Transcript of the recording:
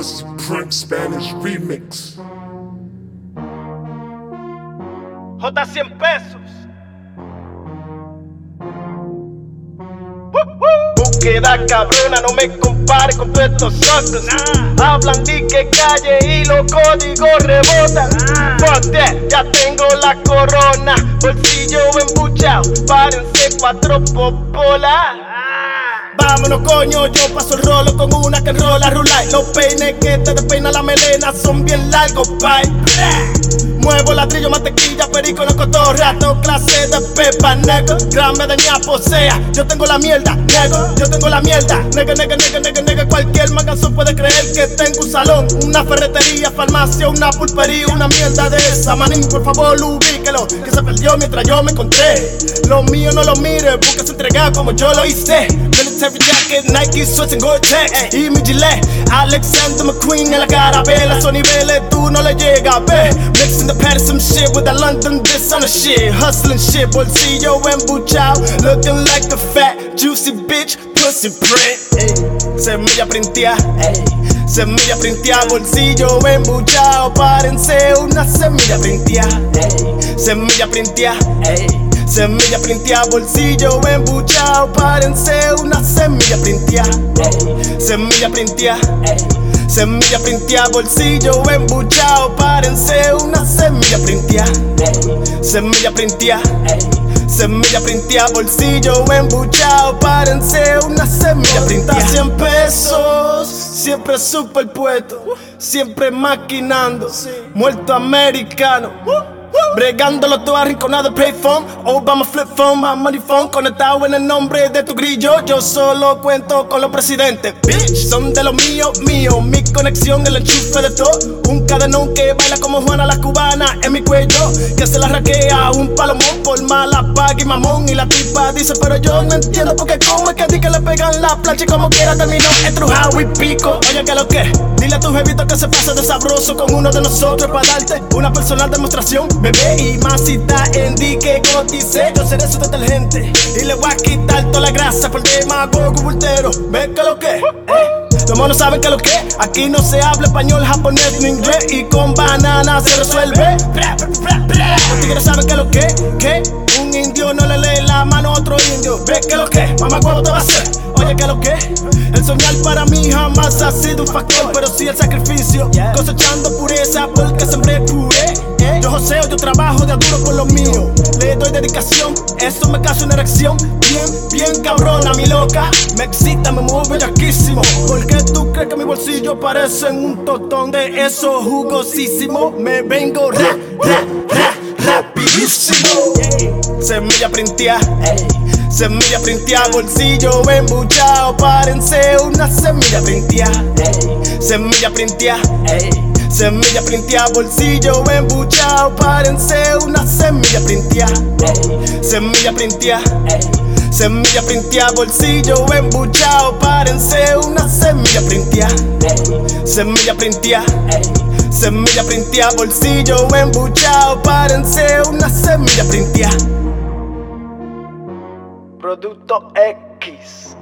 Pussy Print Spanish Remix. J 100 pesos. Búsqueda cabrona, no me compare con todos estos otros. Hablan de que calle y los códigos rebotan. Fuck that, ya tengo la corona. Bolsillo embuchado, párense cuatro popolas. Vámonos coño, yo paso el rolo con una que enrola rulay. Los peines que te despeina la melena son bien largos, bye Muevo ladrillo, mantequilla, perico, no cotorra Todo clase de pepa, negro. Gran medaña posea, yo tengo la mierda, nego Yo tengo la mierda, nega, nega, nega, nega, nega. Cualquier magazo puede creer que tengo un salón Una ferretería, farmacia, una pulpería Una mierda de esa, manín, por favor, ubíquelo Que se perdió mientras yo me encontré. Lo mío no lo mire, busca se entrega como yo lo hice. Military jacket, Nike, sweats and Gore-Tex Y mi gilet, Alexander McQueen En la cara, ve, esos niveles tú no le llegas, ve. Mixing the patty, some shit with that London this on the shit Hustling shit, bolsillo embuchado Looking like a fat, juicy bitch, pussy print. Semilla printea, ey. Semilla printea, bolsillo embuchado Párense una semilla printea, ey. Semilla printea, ey. Semilla printea, bolsillo Párense una semilla printea, ey. Semilla printea, ey. Semilla printea, bolsillo embuchado Párense una semilla printea, ey. Semilla printea, ey. Semilla printea, bolsillo embuchado Párense una semilla printea 100 pesos, siempre super puesto Siempre maquinando, muerto americano Bregándolo todo arrinconado payphone Obama flip phone, my money phone. Conectado en el nombre de tu grillo. Yo solo cuento con los presidentes. Bitch, son de los míos, míos Mi conexión, el enchufe de todo. Un cadenón que baila como Juana la cubana En mi cuello, que se la raquea Un palomón por mala paga y mamón. Y la tipa dice, pero yo no entiendo Porque como es que di que le pegan la plancha Y como quiera terminó estrujado y pico Oye, que lo que, dile a tu jevito que se pase de sabroso Con uno de nosotros para darte una personal demostración Bebé y masita en di que cotice Yo seré su detergente Y le voy a quitar toda la grasa Por demagogo bultero Ve que lo que eh. Los monos saben que lo que Aquí no se habla español, japonés ni inglés Y con banana se resuelve. Los tigres saben que lo que un indio no le lee la mano a otro indio. Ve que lo que Mamá cuando te va a hacer Oye que lo que El soñar para mí jamás ha sido un factor Pero sí el sacrificio. Cosechando pureza porque sembré puré yo joseo, yo trabajo de duro por lo mío. Le doy dedicación, eso me causa una erección. Bien, bien cabrona, mi loca. Me excita, me mueve bellaquísimo. ¿Por qué tú crees que mi bolsillo parece un totón de eso jugosísimo? Me vengo ra, ra, ra, rapidísimo. Semilla printea, Semilla printea, bolsillo embuchado. Párense una semilla printea, Semilla printea, Semilla printea, bolsillo embuchado Párense una semilla printea Semilla printea Semilla printea, bolsillo embuchado Párense una semilla printea. Semilla printea. Semilla printea, bolsillo embuchado Párense una semilla printea. Producto X